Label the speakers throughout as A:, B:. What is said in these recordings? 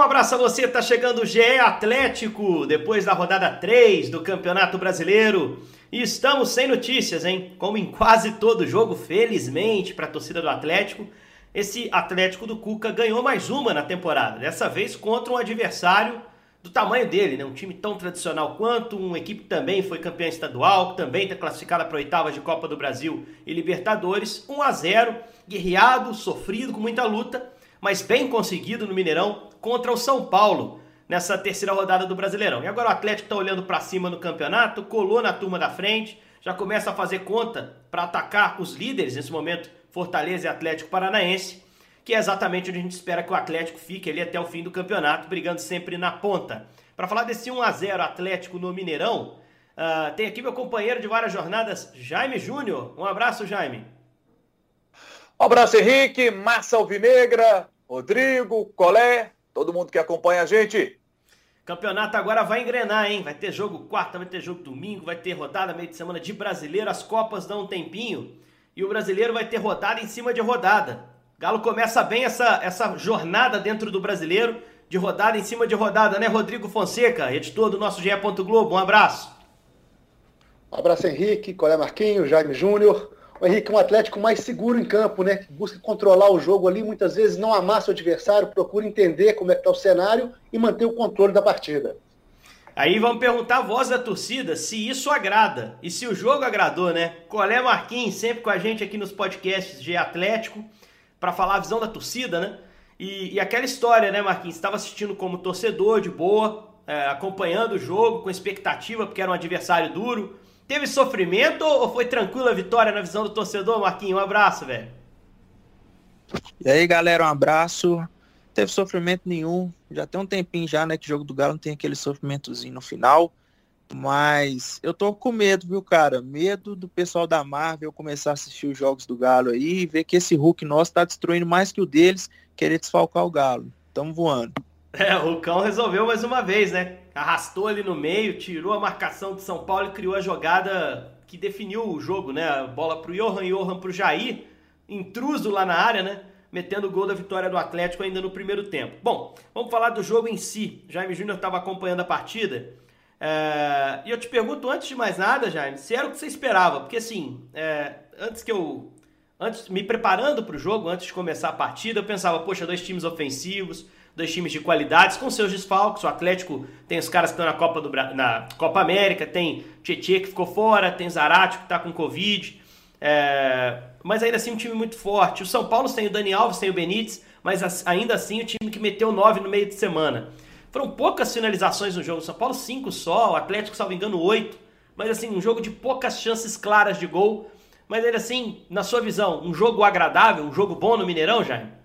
A: Um abraço a você, tá chegando o GE Atlético, depois da rodada 3 do Campeonato Brasileiro. E estamos sem notícias, hein? Como em quase todo jogo, felizmente, para a torcida do Atlético, esse Atlético do Cuca ganhou mais uma na temporada. Dessa vez contra um adversário do tamanho dele, né? Um time tão tradicional quanto, uma equipe também foi campeã estadual, também está classificada para oitavas de Copa do Brasil e Libertadores. 1 a 0 guerreado, sofrido, com muita luta, mas bem conseguido no Mineirão contra o São Paulo nessa terceira rodada do Brasileirão. E agora o Atlético está olhando para cima no campeonato, colou na turma da frente, já começa a fazer conta para atacar os líderes nesse momento, Fortaleza e Atlético Paranaense, que é exatamente onde a gente espera que o Atlético fique ali até o fim do campeonato, brigando sempre na ponta. Para falar desse 1 a 0 Atlético no Mineirão, uh, tem aqui meu companheiro de várias jornadas, Jaime Júnior. Um abraço, Jaime.
B: Um abraço, Henrique, Massa Alvinegra, Rodrigo, Colé, todo mundo que acompanha a gente.
A: Campeonato agora vai engrenar, hein? Vai ter jogo quarta, vai ter jogo domingo, vai ter rodada meio de semana de brasileiro. As Copas dão um tempinho e o brasileiro vai ter rodada em cima de rodada. Galo começa bem essa, essa jornada dentro do brasileiro, de rodada em cima de rodada, né, Rodrigo Fonseca, editor do nosso GE. Globo. Um abraço.
C: Um abraço, Henrique, Colé Marquinhos, Jaime Júnior o Henrique é um Atlético mais seguro em campo, né? Busca controlar o jogo ali, muitas vezes não amassa o adversário, procura entender como é que está o cenário e manter o controle da partida.
A: Aí vamos perguntar a voz da torcida se isso agrada e se o jogo agradou, né? Colé Marquinhos, sempre com a gente aqui nos podcasts de Atlético, para falar a visão da torcida, né? E, e aquela história, né, Marquinhos? Estava assistindo como torcedor, de boa, é, acompanhando o jogo, com expectativa, porque era um adversário duro. Teve sofrimento ou foi tranquila a vitória na visão do torcedor, Marquinhos? Um abraço, velho.
D: E aí, galera, um abraço. Teve sofrimento nenhum. Já tem um tempinho já, né, que o jogo do Galo não tem aquele sofrimentozinho no final. Mas eu tô com medo, viu, cara? Medo do pessoal da Marvel começar a assistir os jogos do Galo aí e ver que esse Hulk nosso tá destruindo mais que o deles, querer desfalcar o Galo. Tamo voando.
A: É, o Cão resolveu mais uma vez, né? Arrastou ali no meio, tirou a marcação de São Paulo e criou a jogada que definiu o jogo, né? Bola pro Johan, Johan pro Jair, intruso lá na área, né? Metendo o gol da vitória do Atlético ainda no primeiro tempo. Bom, vamos falar do jogo em si. Jaime Júnior estava acompanhando a partida. É... E eu te pergunto, antes de mais nada, Jaime, se era o que você esperava. Porque assim, é... antes que eu. Antes, me preparando para o jogo, antes de começar a partida, eu pensava, poxa, dois times ofensivos, dois times de qualidades, com seus desfalques. O Atlético tem os caras que estão na Copa, do, na Copa América, tem Tietchan que ficou fora, tem Zarate que está com Covid. É, mas ainda assim um time muito forte. O São Paulo tem o Dani Alves, tem o Benítez, mas ainda assim o time que meteu 9 no meio de semana. Foram poucas finalizações no jogo. São Paulo 5 só, o Atlético, salvo engano, 8. Mas assim, um jogo de poucas chances claras de gol. Mas ainda assim, na sua visão, um jogo agradável, um jogo bom no Mineirão, Jaime?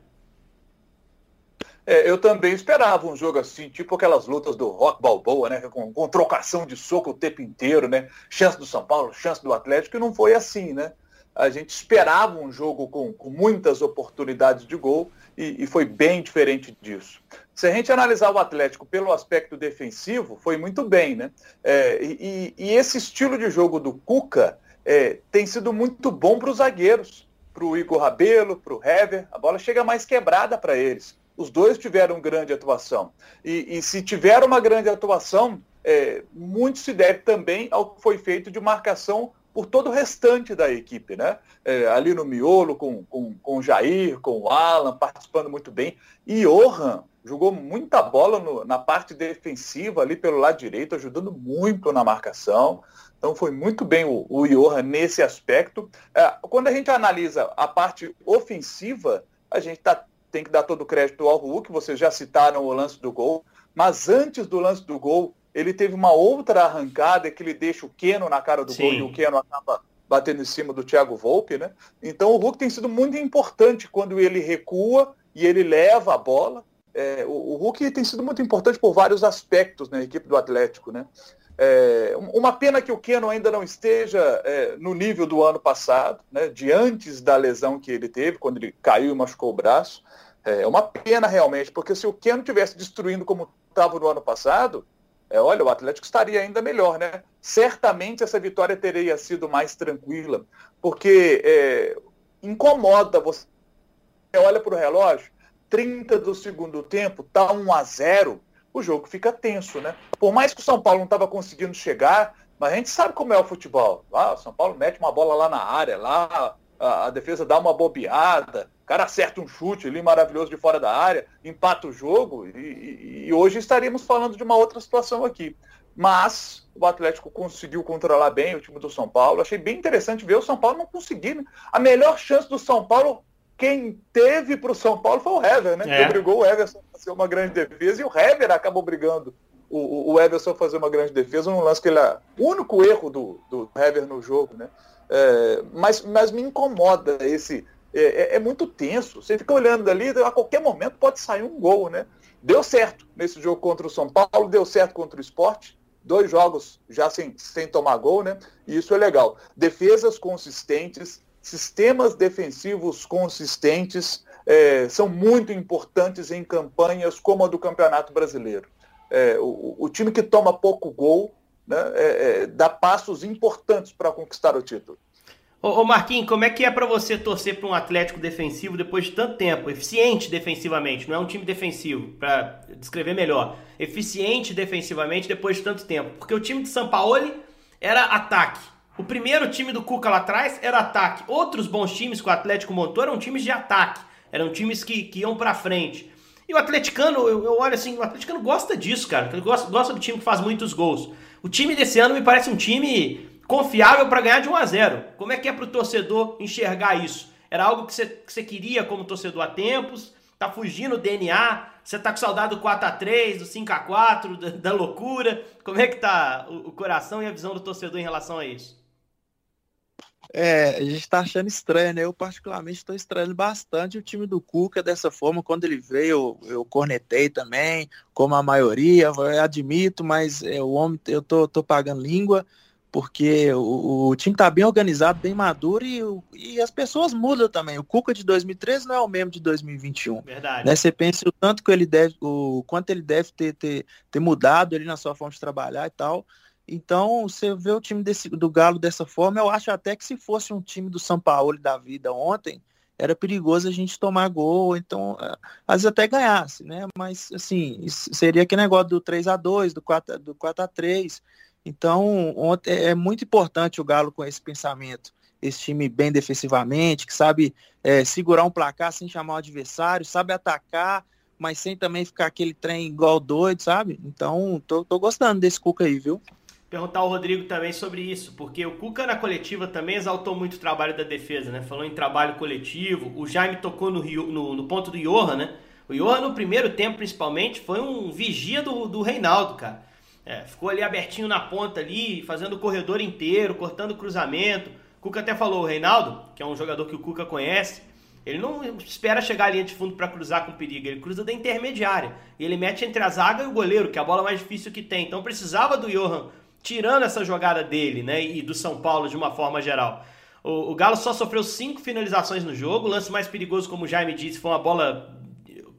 B: É, eu também esperava um jogo assim, tipo aquelas lutas do Rock Balboa, né? Com, com, trocação de soco o tempo inteiro, né? Chance do São Paulo, chance do Atlético, e não foi assim, né? A gente esperava um jogo com, com muitas oportunidades de gol e, e, foi bem diferente disso. Se a gente analisar o Atlético pelo aspecto defensivo, foi muito bem, né? É, e, e, esse estilo de jogo do Cuca é, tem sido muito bom para os zagueiros, para o Igor Rabelo, para o Hever, a bola chega mais quebrada para eles. Os dois tiveram grande atuação. E, e se tiveram uma grande atuação, é, muito se deve também ao que foi feito de marcação por todo o restante da equipe, né? É, ali no miolo, com, com, com o Jair, com o Alan, participando muito bem. E Johan jogou muita bola no, na parte defensiva, ali pelo lado direito, ajudando muito na marcação. Então foi muito bem o, o Johan nesse aspecto. É, quando a gente analisa a parte ofensiva, a gente está tem que dar todo o crédito ao Hulk, vocês já citaram o lance do gol, mas antes do lance do gol, ele teve uma outra arrancada que ele deixa o Keno na cara do Sim. gol e o Keno acaba batendo em cima do Thiago Volpe, né? Então o Hulk tem sido muito importante quando ele recua e ele leva a bola. É, o, o, Hulk tem sido muito importante por vários aspectos na equipe do Atlético, né? É, uma pena que o Keno ainda não esteja é, no nível do ano passado, né, de antes da lesão que ele teve, quando ele caiu e machucou o braço. É uma pena realmente, porque se o Keno tivesse destruindo como estava no ano passado, é, olha, o Atlético estaria ainda melhor, né? Certamente essa vitória teria sido mais tranquila, porque é, incomoda você olha para o relógio, 30 do segundo tempo, tá 1 a 0 o jogo fica tenso, né? Por mais que o São Paulo não estava conseguindo chegar, mas a gente sabe como é o futebol. Ah, o São Paulo mete uma bola lá na área, lá a, a defesa dá uma bobeada, o cara acerta um chute ali maravilhoso de fora da área, empata o jogo, e, e, e hoje estaríamos falando de uma outra situação aqui. Mas o Atlético conseguiu controlar bem o time do São Paulo. Achei bem interessante ver o São Paulo não conseguir. Né? A melhor chance do São Paulo, quem teve para o São Paulo foi o Hever, né? É. Que obrigou o Everson a fazer uma grande defesa e o Hever acabou brigando o, o Everson fazer uma grande defesa num lance que ele é o único erro do, do Hever no jogo, né? É, mas, mas me incomoda esse. É, é, é, muito tenso. Você fica olhando ali, a qualquer momento pode sair um gol, né? Deu certo nesse jogo contra o São Paulo, deu certo contra o esporte dois jogos já sem, sem tomar gol, né? E isso é legal. Defesas consistentes, sistemas defensivos consistentes é, são muito importantes em campanhas como a do Campeonato Brasileiro. É, o, o, time que toma pouco gol né, é, é dá passos importantes para conquistar o título.
A: Ô, ô Marquinhos, como é que é para você torcer para um Atlético defensivo depois de tanto tempo? Eficiente defensivamente, não é um time defensivo, para descrever melhor. Eficiente defensivamente depois de tanto tempo. Porque o time de São Paulo era ataque. O primeiro time do Cuca lá atrás era ataque. Outros bons times que o Atlético montou eram times de ataque. Eram times que, que iam para frente. E o atleticano, eu, eu, olho assim, o atleticano gosta disso, cara. Ele gosta, gosta do time que faz muitos gols. O time desse ano me parece um time confiável para ganhar de 1 a 0. Como é que é para o torcedor enxergar isso? Era algo que você, que queria como torcedor há tempos? Tá fugindo do DNA? Você tá com saudade do 4 a 3 do 5 a 4 da, da loucura? Como é que tá o, o, coração e a visão do torcedor em relação a isso?
D: É, a gente tá achando estranho, né? Eu particularmente estou estranhando bastante o time do Cuca dessa forma. Quando ele veio, eu, eu cornetei também, como a maioria, eu admito, mas é, o homem, eu tô, tô pagando língua porque o, o time está bem organizado, bem maduro e, e, as pessoas mudam também. O Cuca de 2013 não é o mesmo de 2021.
A: Verdade.
D: Né? Você pensa o tanto que ele deve, o quanto ele deve ter, ter, ter mudado ali na sua forma de trabalhar e tal. Então, você vê o time desse, do Galo dessa forma, eu acho até que se fosse um time do São Paulo da vida ontem, era perigoso a gente tomar gol, então, é, às vezes até ganhasse, né? Mas, assim, seria aquele negócio do 3 a 2 do 4, do 4 a 3 então, ontem, é, é muito importante o Galo com esse pensamento. Esse time bem defensivamente, que sabe é, segurar um placar sem chamar o adversário, sabe atacar, mas sem também ficar aquele trem igual doido, sabe? Então, tô, tô gostando desse Cuca aí, viu?
A: Perguntar ao Rodrigo também sobre isso, porque o Cuca na coletiva também exaltou muito o trabalho da defesa, né? Falou em trabalho coletivo. O Jaime tocou no, Rio, no, no ponto do Johan, né? O Johan, no primeiro tempo, principalmente, foi um vigia do, do Reinaldo, cara. É, ficou ali abertinho na ponta ali, fazendo o corredor inteiro, cortando cruzamento. O Cuca até falou, o Reinaldo, que é um jogador que o Cuca conhece, ele não espera chegar à linha de fundo para cruzar com perigo, ele cruza da intermediária. E ele mete entre a zaga e o goleiro, que é a bola mais difícil que tem. Então precisava do Johan tirando essa jogada dele, né, e do São Paulo de uma forma geral. O, o Galo só sofreu cinco finalizações no jogo. O lance mais perigoso, como o Jaime disse, foi uma bola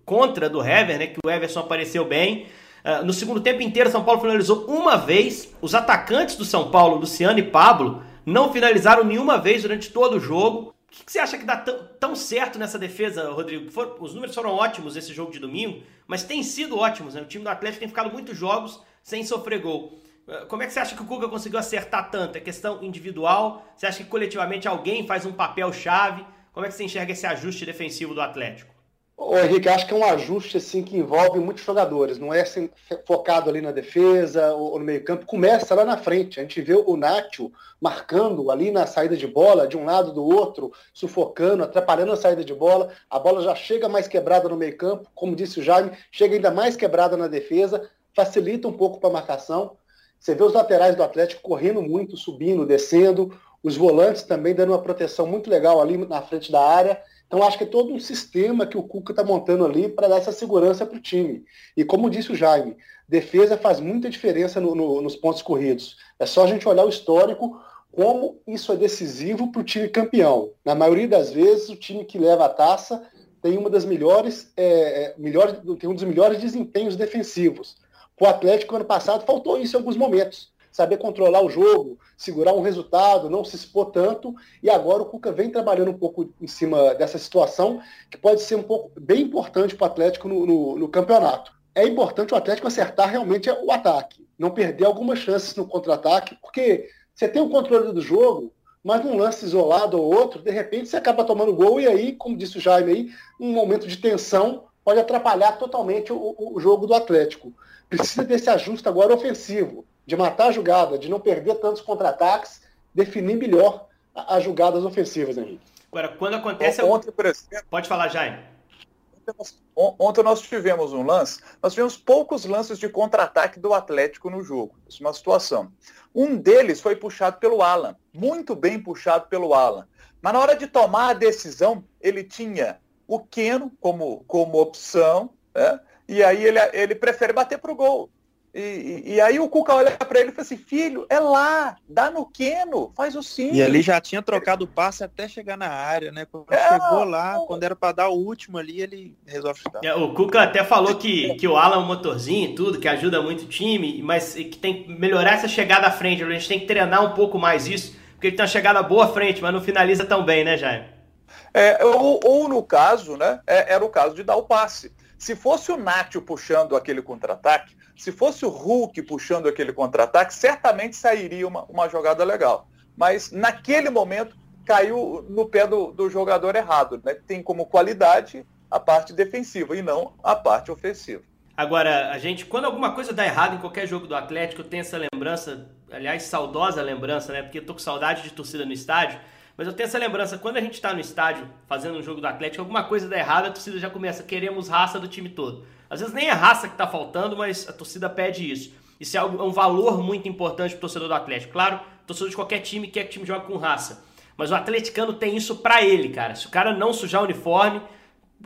A: contra do Hever, né, que o Everson apareceu bem. Uh, no segundo tempo inteiro, São Paulo finalizou uma vez. Os atacantes do São Paulo, Luciano e Pablo, não finalizaram nenhuma vez durante todo o jogo. O que, que você acha que dá tão certo nessa defesa, Rodrigo? For, os números foram ótimos nesse jogo de domingo, mas têm sido ótimos. Né? O time do Atlético tem ficado muitos jogos sem sofrer gol. Uh, como é que você acha que o Cuca conseguiu acertar tanto? É questão individual? Você acha que coletivamente alguém faz um papel chave? Como é que você enxerga esse ajuste defensivo do Atlético?
C: Ô, Henrique, acho que é um ajuste assim que envolve muitos jogadores, não é assim, focado ali na defesa ou no meio-campo, começa lá na frente. A gente vê o Nacho marcando ali na saída de bola, de um lado do outro, sufocando, atrapalhando a saída de bola. A bola já chega mais quebrada no meio-campo, como disse o Jaime, chega ainda mais quebrada na defesa, facilita um pouco para a marcação. Você vê os laterais do Atlético correndo muito, subindo, descendo, os volantes também dando uma proteção muito legal ali na frente da área. Então, acho que é todo um sistema que o Cuca está montando ali para dar essa segurança para o time. E como disse o Jaime, defesa faz muita diferença no, no, nos pontos corridos. É só a gente olhar o histórico, como isso é decisivo para o time campeão. Na maioria das vezes, o time que leva a taça tem uma das melhores, é, é tem um dos melhores desempenhos defensivos. O Atlético, ano passado, faltou isso em alguns momentos. saber controlar o jogo, segurar um resultado, não se expor tanto. E agora o Cuca vem trabalhando um pouco em cima dessa situação, que pode ser um pouco bem importante para o Atlético no, no, no campeonato. É importante o Atlético acertar realmente o ataque, não perder algumas chances no contra-ataque, porque você tem o controle do jogo, mas num lance isolado ou outro, de repente você acaba tomando gol e aí, como disse o Jaime aí, um momento de tensão pode atrapalhar totalmente o, o jogo do Atlético. Precisa desse ajuste agora ofensivo, de matar a jogada, de não perder tantos contra-ataques, definir melhor as jogadas ofensivas, Henrique.
A: Agora, quando acontece.
B: Ontem, por exemplo,
A: Pode falar, Jaime.
B: Ontem nós tivemos um lance, nós tivemos poucos lances de contra-ataque do Atlético no jogo. Isso é uma situação. Um deles foi puxado pelo Alan, muito bem puxado pelo Alan. Mas na hora de tomar a decisão, ele tinha o Keno como, como opção, né? e aí ele, ele prefere bater para o gol. E, e, aí o Cuca olha para ele e fala assim, filho, é lá, dá no Queno, faz o sim.
D: E ali já tinha trocado o passe até chegar na área, né? Quando é, chegou lá, quando era para dar o último ali, ele resolve chutar.
A: É, o Cuca até falou que, que o Alan é um motorzinho e tudo, que ajuda muito o time, mas que tem que melhorar essa chegada à frente. A gente tem que treinar um pouco mais isso, porque ele tem uma chegada boa à frente, mas não finaliza tão bem, né, Jaime?
B: É, ou, ou, no caso, né, é, era o caso de dar o passe. Se fosse o Nátio puxando aquele contra-ataque, se fosse o Hulk puxando aquele contra-ataque, certamente sairia uma, uma jogada legal. Mas naquele momento caiu no pé do, do jogador errado. Né? Tem como qualidade a parte defensiva e não a parte ofensiva.
A: Agora, a gente, quando alguma coisa dá errado em qualquer jogo do Atlético, eu tenho essa lembrança, aliás, saudosa lembrança, né? Porque eu tô com saudade de torcida no estádio. Mas eu tenho essa lembrança, quando a gente está no estádio fazendo um jogo do Atlético, alguma coisa dá errado, a torcida já começa, queremos raça do time todo. Às vezes nem é raça que está faltando, mas a torcida pede isso. Isso é, algo, é um valor muito importante para o torcedor do Atlético. Claro, torcedor de qualquer time quer que o time jogue com raça. Mas o atleticano tem isso para ele, cara. Se o cara não sujar o uniforme,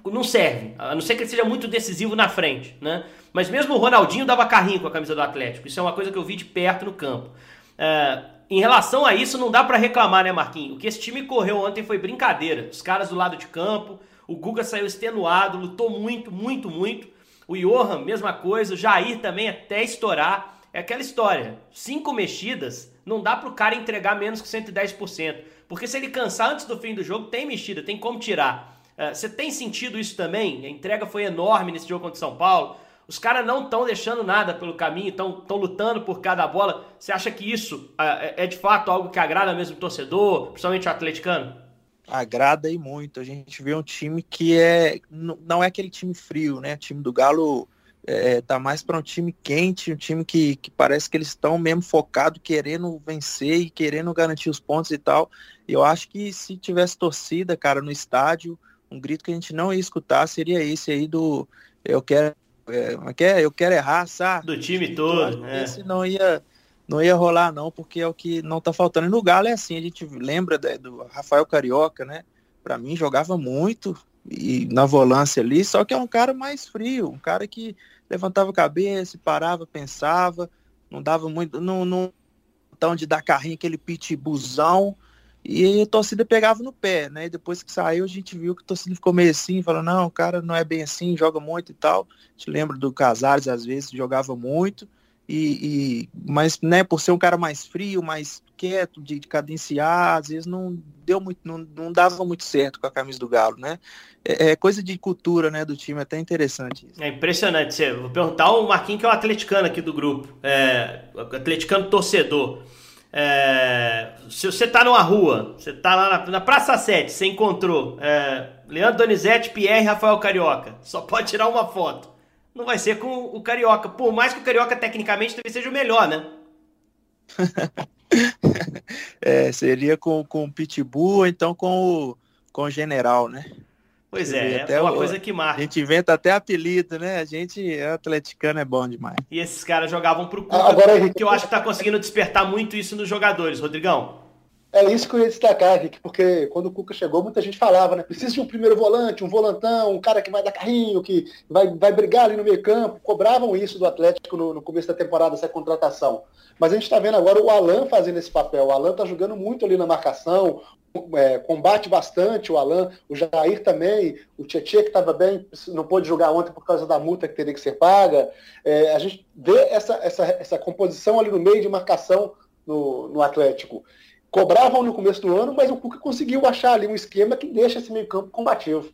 A: não serve. A não ser que ele seja muito decisivo na frente, né? Mas mesmo o Ronaldinho dava carrinho com a camisa do Atlético. Isso é uma coisa que eu vi de perto no campo. É, em relação a isso, não dá para reclamar, né, Marquinhos? O que esse time correu ontem foi brincadeira. Os caras do lado de campo, o Guga saiu extenuado, lutou muito, muito, muito. O Johan, mesma coisa. O Jair também até estourar. É aquela história. Cinco mexidas, não dá pro cara entregar menos que 110%. Porque se ele cansar antes do fim do jogo, tem mexida, tem como tirar. É, você tem sentido isso também? A entrega foi enorme nesse jogo contra o São Paulo. Os caras não estão deixando nada pelo caminho, estão lutando por cada bola. Você acha que isso é, é, de fato algo que agrada mesmo o torcedor, principalmente o atleticano?
D: Agrada e muito. A gente vê um time que é não é aquele time frio, né? O time do Galo é, tá mais para um time quente, um time que, que parece que eles estão mesmo focados, querendo vencer e querendo garantir os pontos e tal. Eu acho que se tivesse torcida, cara, no estádio, um grito que a gente não ia escutar seria esse aí do eu quero é, eu quero errar, sabe?
A: Do time todo.
D: É. Esse não ia, não ia rolar, não, porque é o que não tá faltando. E no Galo é assim, a gente lembra do Rafael Carioca, né? Para mim jogava muito e na volância ali, só que é um cara mais frio, um cara que levantava a cabeça, parava, pensava, não dava muito, não, não tão de dar carrinho, aquele pitbuzão. E a torcida pegava no pé, né? E depois que saiu, a gente viu que a torcida ficou meio assim, falando, não, o cara não é bem assim, joga muito e tal. A gente lembra do Casares, às vezes, jogava muito. E, e, mas né, por ser um cara mais frio, mais quieto, de, de cadenciar, às vezes não deu muito, não, não dava muito certo com a camisa do Galo, né? É, é coisa de cultura, né, do time, é até interessante. Isso.
A: É impressionante. Vou perguntar o Marquinhos, que é o atleticano aqui do grupo, é, atleticano torcedor. É, se você tá numa rua, você tá lá na, na Praça 7, você encontrou é, Leandro Donizete, Pierre e Rafael Carioca. Só pode tirar uma foto. Não vai ser com o Carioca. Por mais que o Carioca tecnicamente talvez seja o melhor, né?
D: é, seria com, com o Pitbull ou então com o, com o General, né?
A: Pois é, é uma o, coisa que marca.
D: A gente inventa até apelido, né? A gente, atleticano, é bom demais.
A: E esses caras jogavam pro Cuca, Agora, que eu acho que tá conseguindo despertar muito isso nos jogadores, Rodrigão.
C: É isso que eu ia destacar, Rick, porque quando o Cuca chegou, muita gente falava, né? Precisa de um primeiro volante, um volantão, um cara que vai dar carrinho, que vai, vai brigar ali no meio campo. Cobravam isso do Atlético no, no começo da temporada, essa contratação. Mas a gente está vendo agora o Alan fazendo esse papel. O Alan está jogando muito ali na marcação, é, combate bastante o Alan, o Jair também, o Tietchan que estava bem, não pôde jogar ontem por causa da multa que teria que ser paga. É, a gente vê essa, essa, essa composição ali no meio de marcação no, no Atlético cobravam no começo do ano, mas o Cuca conseguiu achar ali um esquema que deixa esse meio campo combativo.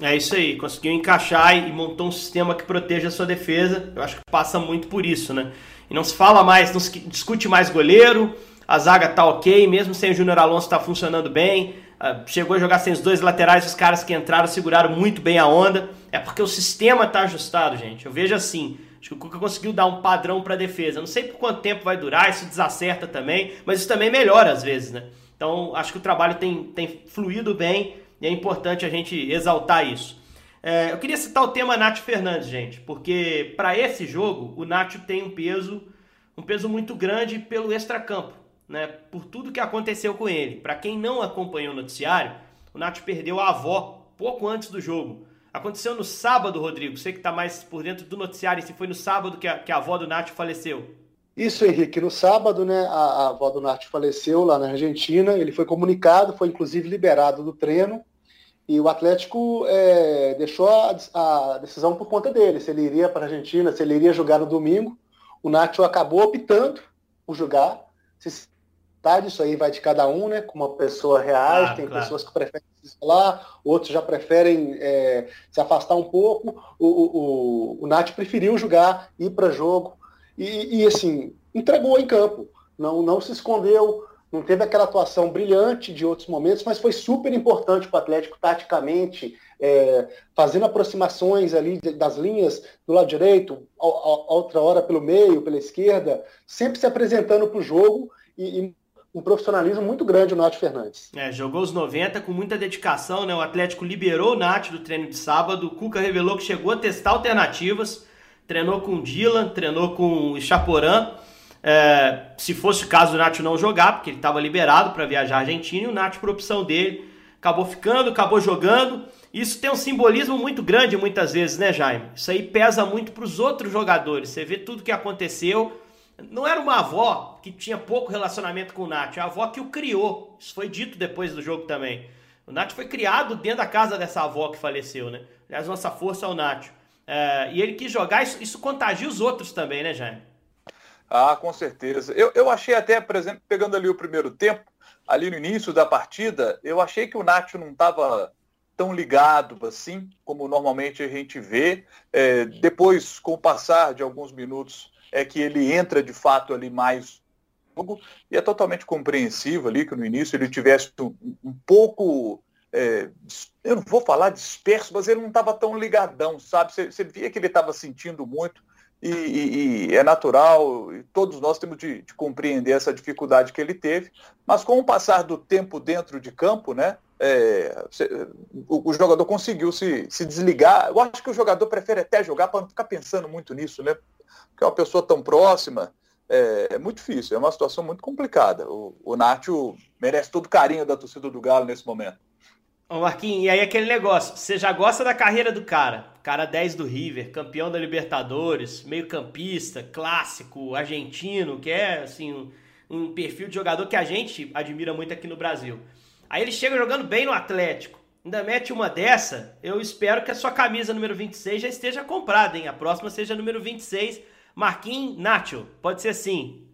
A: É isso aí, conseguiu encaixar e montou um sistema que proteja a sua defesa. Eu acho que passa muito por isso, né? E não se fala mais, não se discute mais goleiro, a zaga tá ok, mesmo sem o Júnior Alonso tá funcionando bem. Ah, chegou a jogar sem os dois laterais, os caras que entraram seguraram muito bem a onda. É porque o sistema tá ajustado, gente. Eu vejo assim, Acho que o Cuca conseguiu dar um padrão para a defesa. Não sei por quanto tempo vai durar, isso desacerta também, mas isso também melhora às vezes, né? Então, acho que o trabalho tem, tem fluído bem e é importante a gente exaltar isso. É, eu queria citar o tema Nath Fernandes, gente, porque para esse jogo o Nath tem um peso, um peso muito grande pelo extracampo, né? Por tudo que aconteceu com ele. Para quem não acompanhou o noticiário, o Nath perdeu a avó pouco antes do jogo. Aconteceu no sábado, Rodrigo. Você que está mais por dentro do noticiário, se foi no sábado que a, que a avó do Nath faleceu.
C: Isso, Henrique. No sábado, né, a, a avó do Nath faleceu lá na Argentina. Ele foi comunicado, foi inclusive liberado do treino. E o Atlético é, deixou a, a, decisão por conta dele, se ele iria para a Argentina, se ele iria jogar no domingo. O Nacho acabou optando por jogar. Se tarde, isso aí vai de cada um, né? Como a pessoa reage, ah, tem claro. pessoas que preferem se isolar, outros já preferem é, se afastar um pouco. O, o, o, o Nath preferiu jogar, ir para jogo e, e, assim, entregou em campo. Não, não se escondeu, não teve aquela atuação brilhante de outros momentos, mas foi super importante para o Atlético taticamente, é, fazendo aproximações ali das linhas do lado direito, a, a, outra hora pelo meio, pela esquerda, sempre se apresentando para o jogo e, e um profissionalismo muito grande o Nath Fernandes.
A: É, jogou os 90 com muita dedicação, né? O Atlético liberou o Nath do treino de sábado. O Cuca revelou que chegou a testar alternativas. Treinou com o Dylan, treinou com o Chaporã. É, se fosse o caso do Nath não jogar, porque ele estava liberado para viajar à Argentina, e o Nath, por opção dele, acabou ficando, acabou jogando. Isso tem um simbolismo muito grande muitas vezes, né, Jaime? Isso aí pesa muito para os outros jogadores. Você vê tudo que aconteceu não era uma avó que tinha pouco relacionamento com o Nath, é a avó que o criou. Isso foi dito depois do jogo também. O Nath foi criado dentro da casa dessa avó que faleceu, né? Aliás, nossa força é o Nath. É, e ele quis jogar, isso, isso contagia os outros também, né, Jaime?
B: Ah, com certeza. Eu, eu achei até, por exemplo, pegando ali o primeiro tempo, ali no início da partida, eu achei que o Nath não estava tão ligado assim, como normalmente a gente vê. É, depois, com o passar de alguns minutos, é que ele entra de fato ali mais e é totalmente compreensível ali que no início ele tivesse um, um pouco, é, eu não vou falar disperso, mas ele não estava tão ligadão, sabe? Você, você via que ele estava sentindo muito e, e, e, é natural, e todos nós temos de, de, compreender essa dificuldade que ele teve, mas com o passar do tempo dentro de campo, né? É, o, o, jogador conseguiu se, se desligar. Eu acho que o jogador prefere até jogar para não ficar pensando muito nisso, né? Porque é uma pessoa tão próxima é, é, muito difícil, é uma situação muito complicada. O, o Nacho merece todo o carinho da torcida do Galo nesse momento.
A: Ô Marquinhos, e aí aquele negócio, você já gosta da carreira do cara, cara 10 do River, campeão da Libertadores, meio campista, clássico, argentino, que é assim um, um perfil de jogador que a gente admira muito aqui no Brasil. Aí ele chega jogando bem no Atlético, ainda mete uma dessa, eu espero que a sua camisa número 26 já esteja comprada, hein? A próxima seja número 26 Marquinhos Nacho, pode ser sim.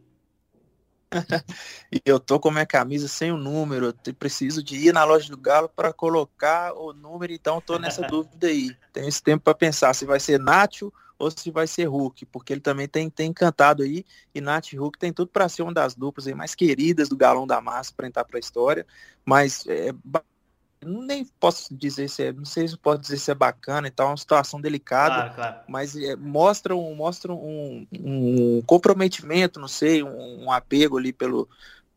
D: eu tô com minha camisa sem o número, eu preciso de ir na loja do Galo para colocar o número, então tô nessa dúvida aí. Tenho esse tempo para pensar se vai ser Nacho ou se vai ser Hulk, porque ele também tem, tem encantado aí, e Nath e Hulk tem tudo para ser uma das duplas aí mais queridas do Galão da Massa para entrar para a história, mas é, nem posso dizer se é, não sei se posso dizer se é bacana e tal, é uma situação delicada, claro, claro. mas é, mostra, um, mostra um, um, comprometimento, não sei, um, um apego ali pelo,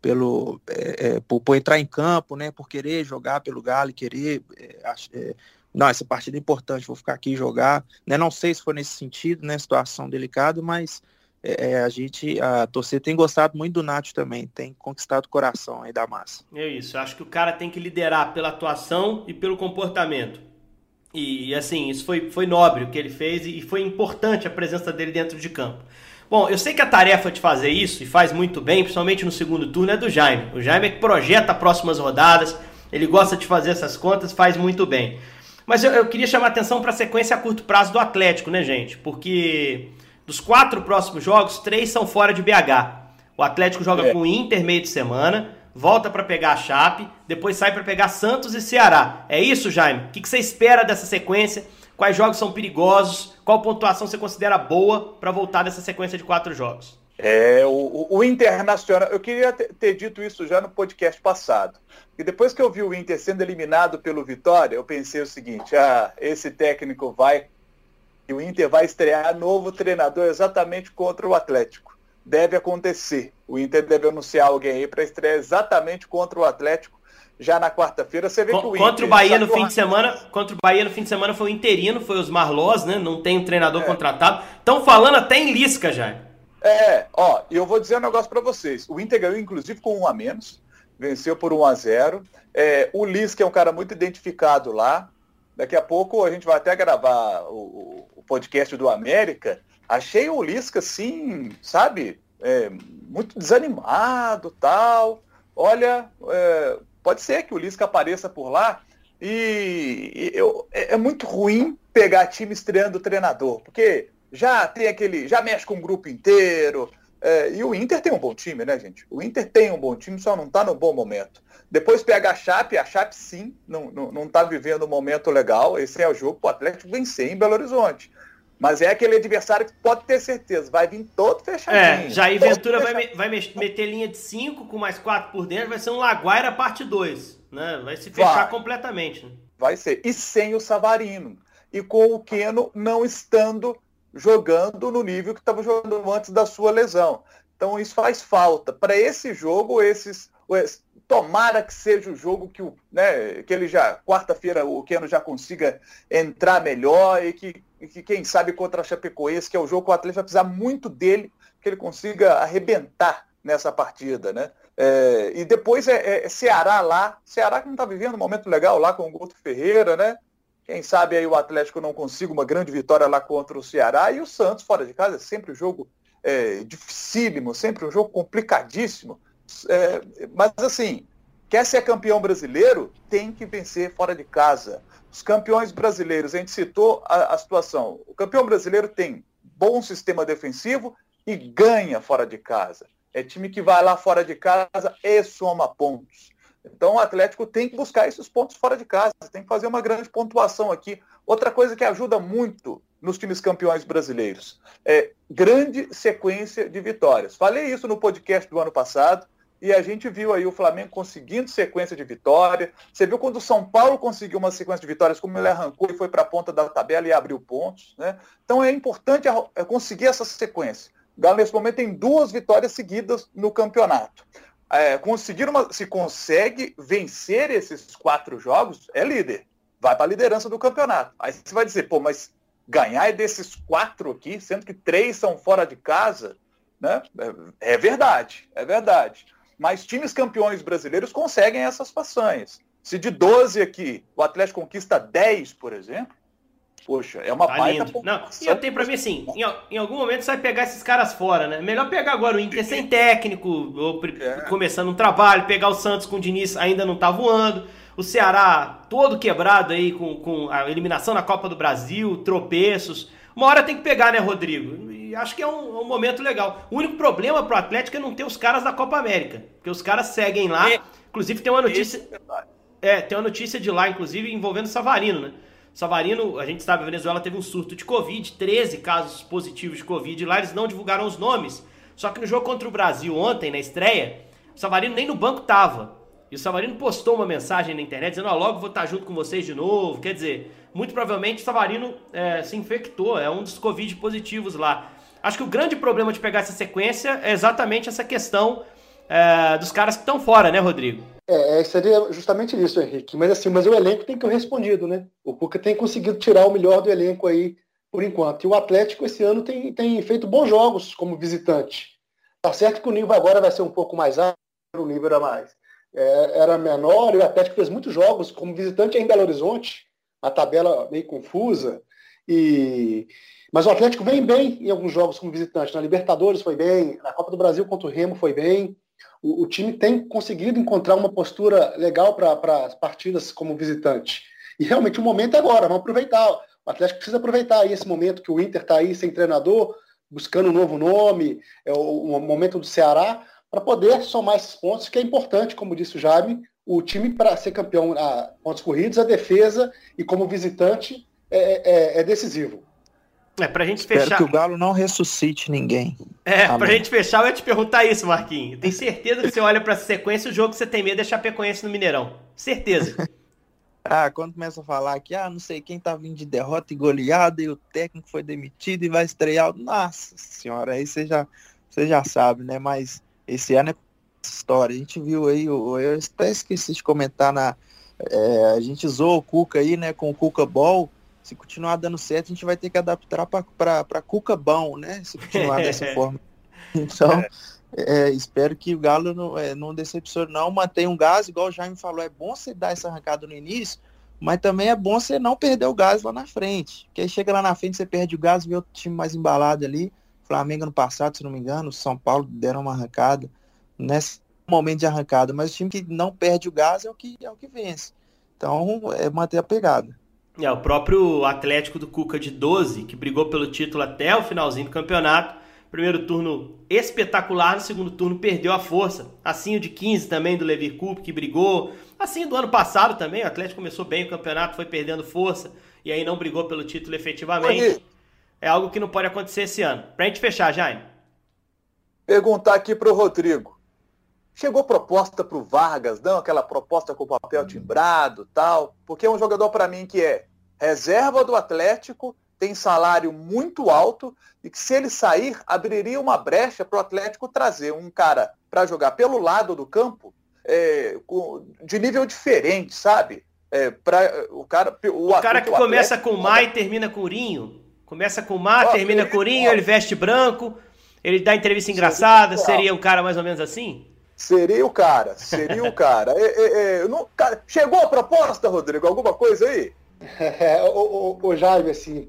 D: pelo é, é, por, por, entrar em campo, né, por querer jogar pelo Galo e querer, é, é, não, essa partida é importante, vou ficar aqui jogar, né, não sei se foi nesse sentido, né, situação delicada, mas é, é, a gente, a torcida tem gostado muito do Nath também, tem conquistado o coração aí da massa.
A: É isso, acho que o cara tem que liderar pela atuação e pelo comportamento. E assim, isso foi, foi nobre o que ele fez e foi importante a presença dele dentro de campo. Bom, eu sei que a tarefa de fazer isso, e faz muito bem, principalmente no segundo turno, é do Jaime. O Jaime é que projeta próximas rodadas, ele gosta de fazer essas contas, faz muito bem. Mas eu, eu queria chamar a atenção para a sequência a curto prazo do Atlético, né, gente? Porque dos quatro próximos jogos, três são fora de BH. O Atlético joga é. com o Inter meio de semana, volta para pegar a Chape, depois sai para pegar Santos e Ceará. É isso, Jaime? O que, que você espera dessa sequência? Quais jogos são perigosos? Qual pontuação você considera boa para voltar dessa sequência de quatro jogos?
B: É, o, o Internacional, eu queria ter, ter, dito isso já no podcast passado. E depois que eu vi o Inter sendo eliminado pelo Vitória, eu pensei o seguinte: ah, esse técnico vai. E o Inter vai estrear novo treinador exatamente contra o Atlético. Deve acontecer. O Inter deve anunciar alguém aí para estrear exatamente contra o Atlético já na quarta-feira. Você vê que o
A: Inter. Contra o Bahia no fim de semana. Contra o Bahia no fim de semana foi o interino, foi os Marlós, né? Não tem um treinador é. contratado. Estão falando até em Lisca já.
B: É, ó, e eu vou dizer um negócio para vocês. O Inter ganhou, inclusive, com um a menos. Venceu por 1 a 0 é, O Lisca é um cara muito identificado lá. Daqui a pouco a gente vai até gravar o, o podcast do América. Achei o Lisca, assim, sabe, é, muito desanimado tal. Olha, é, Pode ser que o Lisca apareça por lá e eu, é, é muito ruim pegar time estreando treinador, porque já tem aquele, já mexe com o grupo inteiro. É, e o Inter tem um bom time, né, gente? O Inter tem um bom time, só não está no bom momento. Depois pega a Chape, a Chape sim, não, não, não tá vivendo um momento legal. Esse é o jogo para o Atlético vencer em Belo Horizonte. Mas é aquele adversário que pode ter certeza, vai vir todo fechadinho.
A: É, Jair Ventura vai, vai meter linha de 5 com mais 4 por dentro, vai ser um Laguaira parte 2, né? Vai se fechar vai. completamente. Né?
B: Vai ser. E sem o Savarino. E com o Keno não estando jogando no nível que estava jogando antes da sua lesão. Então isso faz falta. Para esse jogo, esses. Tomara que seja o jogo que, o, né, que ele já, quarta-feira, o Keno já consiga entrar melhor e que e que quem sabe contra a Chapecoense, que é o jogo que o Atlético vai precisar muito dele, que ele consiga arrebentar nessa partida, né? É, e depois é, é, Ceará lá, Ceará que não está vivendo um momento legal lá com o Guto Ferreira, né? Quem sabe aí o Atlético não consiga uma grande vitória lá contra o Ceará e o Santos fora de casa, é sempre um jogo é, dificílimo, sempre um jogo complicadíssimo. É, mas assim, quer ser campeão brasileiro, tem que vencer fora de casa. Os campeões brasileiros, a gente citou a, a situação. O campeão brasileiro tem bom sistema defensivo e ganha fora de casa. É time que vai lá fora de casa e soma pontos. Então o Atlético tem que buscar esses pontos fora de casa, tem que fazer uma grande pontuação aqui. Outra coisa que ajuda muito nos times campeões brasileiros é grande sequência de vitórias. Falei isso no podcast do ano passado e a gente viu aí o Flamengo conseguindo sequência de vitória. Você viu quando o São Paulo conseguiu uma sequência de vitórias, como ele arrancou e foi para a ponta da tabela e abriu pontos. Né? Então é importante é conseguir essa sequência. O Galo, nesse momento, tem duas vitórias seguidas no campeonato. É, conseguir uma, se consegue vencer esses quatro jogos, é líder. Vai para a liderança do campeonato. Aí você vai dizer, pô, mas ganhar é desses quatro aqui, sendo que três são fora de casa, né? É, é verdade, é verdade mas times campeões brasileiros conseguem essas façanhas. Se de 12 aqui o Atlético conquista 10, por exemplo, poxa, é uma tá baita
A: Não, e eu tenho para mim assim, em, em, algum momento você vai pegar esses caras fora, né? Melhor pegar agora o Inter sem técnico, ou é. começando um trabalho, pegar o Santos com o Diniz ainda não tá voando, o Ceará todo quebrado aí com, com a eliminação na Copa do Brasil, tropeços. Uma hora tem que pegar, né, Rodrigo? E acho que é um, um momento legal. O único problema pro Atlético é não ter os caras da Copa América. Porque os caras seguem lá. É, inclusive tem uma notícia. É, tem uma notícia de lá, inclusive, envolvendo Savarino, né? Savarino, a gente sabe, a Venezuela teve um surto de Covid, 13 casos positivos de Covid lá, eles não divulgaram os nomes. Só que no jogo contra o Brasil ontem, na estreia, o Savarino nem no banco tava. E o Savarino postou uma mensagem na internet dizendo: Ó, oh, logo vou estar junto com vocês de novo. Quer dizer, muito provavelmente o Savarino é, se infectou, é um dos Covid positivos lá. Acho que o grande problema de pegar essa sequência é exatamente essa questão é, dos caras que estão fora, né, Rodrigo?
C: É, é, seria justamente isso, Henrique. Mas assim, mas o elenco tem que ter respondido, né? O Cuca tem conseguido tirar o melhor do elenco aí por enquanto. E o Atlético esse ano tem, tem feito bons jogos como visitante. Tá certo que o nível agora vai ser um pouco mais alto, o nível era mais. É, era menor, e o Atlético fez muitos jogos como visitante em Belo Horizonte, a tabela meio confusa. E... Mas o Atlético vem bem em alguns jogos como visitante. Na Libertadores foi bem, na Copa do Brasil contra o Remo foi bem. O, o time tem conseguido encontrar uma postura legal para as partidas como visitante. E realmente o momento é agora, vamos aproveitar. O Atlético precisa aproveitar aí esse momento que o Inter está aí sem treinador, buscando um novo nome, é o, o momento do Ceará, para poder somar esses pontos, que é importante, como disse o Jaime, o time para ser campeão a pontos corridos, a defesa e como visitante é, é, é decisivo.
A: É, pra gente Espero fechar.
D: que o Galo não ressuscite ninguém.
A: É, Amém. pra gente fechar, eu ia te perguntar isso, Marquinhos. Tem certeza que você olha pra sequência, o jogo que você tem medo é Chapecoense no Mineirão. Certeza.
D: ah, quando começa a falar que, ah, não sei quem tá vindo de derrota e goleada e o técnico foi demitido e vai estrear. Nossa senhora, aí você já, você já sabe, né? Mas esse ano é história. A gente viu aí, eu até esqueci de comentar na. É, a gente usou o Cuca aí, né, com o Cuca Ball se continuar dando certo, a gente vai ter que adaptar para Cuca bom, né? Se continuar dessa forma. Então, é, espero que o Galo não, é, não decepcione, não. Mantenha um gás, igual o Jaime falou, é bom você dar essa arrancada no início, mas também é bom você não perder o gás lá na frente. Porque aí chega lá na frente, você perde o gás, vê outro time mais embalado ali. Flamengo no passado, se não me engano, São Paulo deram uma arrancada nesse momento de arrancada, mas o time que não perde o gás é o que, é o que vence. Então, é manter a pegada.
A: É, o próprio Atlético do Cuca de 12, que brigou pelo título até o finalzinho do campeonato. Primeiro turno espetacular, no segundo turno perdeu a força. Assim o de 15 também do Lever Cup, que brigou. Assim do ano passado também, o Atlético começou bem o campeonato, foi perdendo força e aí não brigou pelo título efetivamente. É algo que não pode acontecer esse ano. Pra gente fechar, Jaime.
B: Perguntar aqui pro Rodrigo. Chegou proposta pro Vargas, não aquela proposta com papel timbrado tal, porque é um jogador para mim que é reserva do Atlético, tem salário muito alto e que se ele sair, abriria uma brecha para o Atlético trazer um cara para jogar pelo lado do campo é, de nível diferente, sabe? É, pra, o cara,
A: o, o cara que começa com Má e termina com Urinho. Começa com Má, termina com Urinho, ele veste branco, ele dá entrevista engraçada, seria um cara mais ou menos assim?
B: Seria o cara, seria o cara. É, é, é, não, cara. Chegou a proposta, Rodrigo? Alguma coisa aí?
C: O, o, o Jaime, assim,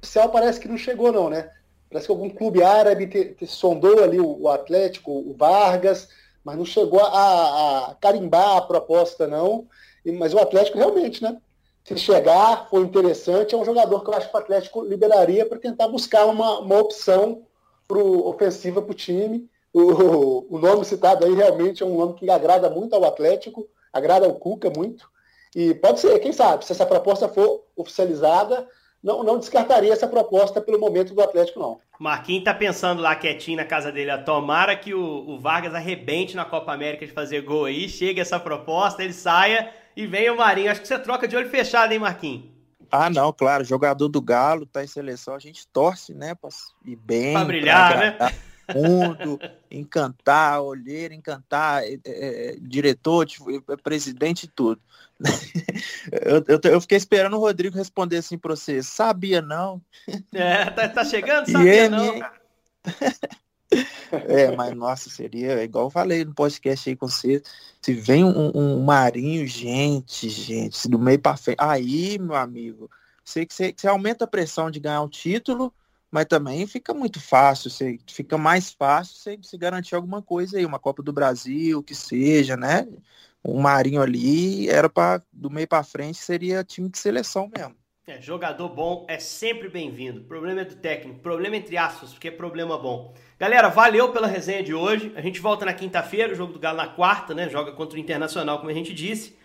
C: oficial parece que não chegou, não, né? Parece que algum clube árabe te, te sondou ali o, o, Atlético, o Vargas, mas não chegou a, a carimbar a proposta, não. E, mas o Atlético realmente, né? Se chegar, for interessante, é um jogador que eu acho que o Atlético liberaria para tentar buscar uma, uma opção pro, ofensiva para o time. O nome citado aí realmente é um nome que agrada muito ao Atlético, agrada ao Cuca muito. E pode ser, quem sabe, se essa proposta for oficializada, não, não descartaria essa proposta pelo momento do Atlético, não.
A: Marquinhos tá pensando lá quietinho na casa dele, tomara que o, o, Vargas arrebente na Copa América de fazer gol aí, chega essa proposta, ele saia e venha o Marinho. Acho que você troca de olho fechado, hein, Marquinhos?
D: Ah, não, claro, jogador do Galo, tá em seleção, a gente torce, né, pra ir bem.
A: Pra brilhar, pra né?
D: Mundo, encantar, olheiro, encantar, é, é, diretor, tipo, presidente e tudo. eu, eu, eu, fiquei esperando o Rodrigo responder assim para você, sabia não?
A: É, tá, tá chegando, sabia não,
D: É, mas nossa, seria igual eu falei no podcast aí com você. Se vem um, um marinho, gente, gente, do meio para frente. Aí, meu amigo, sei que você, você aumenta a pressão de ganhar o título, mas também fica muito fácil, você, fica mais fácil você se garantir alguma coisa aí, uma Copa do Brasil, que seja, né? Um Marinho ali, era para do meio para frente seria time de seleção mesmo.
A: É, jogador bom é sempre bem-vindo. Problema é do técnico, problema entre aspas, porque é problema bom. Galera, valeu pela resenha de hoje. A gente volta na quinta-feira, o jogo do Galo na quarta, né? Joga contra o Internacional, como a gente disse.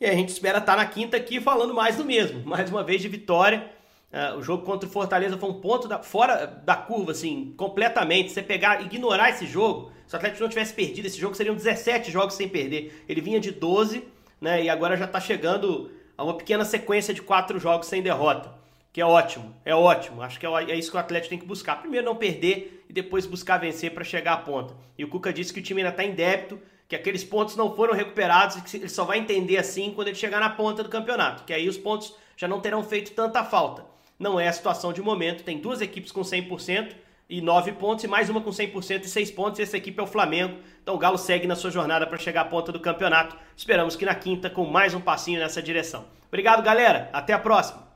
A: E a gente espera estar na quinta aqui falando mais do mesmo. Mais uma vez de vitória Uh, o jogo contra o Fortaleza foi um ponto da, fora da curva, assim, completamente. Você pegar, ignorar esse jogo, se o Atlético não tivesse perdido esse jogo, seriam 17 jogos sem perder. Ele vinha de 12, né? E agora já está chegando a uma pequena sequência de quatro jogos sem derrota. Que é ótimo, é ótimo. Acho que é, é isso que o Atlético tem que buscar. Primeiro não perder e depois buscar vencer para chegar à ponta. E o Cuca disse que o time ainda está em débito, que aqueles pontos não foram recuperados e que ele só vai entender assim quando ele chegar na ponta do campeonato. Que aí os pontos já não terão feito tanta falta. Não é a situação de momento. Tem duas equipes com 100% e 9 pontos e mais uma com 100% e 6 pontos. Essa equipe é o Flamengo. Então o Galo segue na sua jornada para chegar à ponta do campeonato. Esperamos que na quinta com mais um passinho nessa direção. Obrigado, galera. Até a próxima.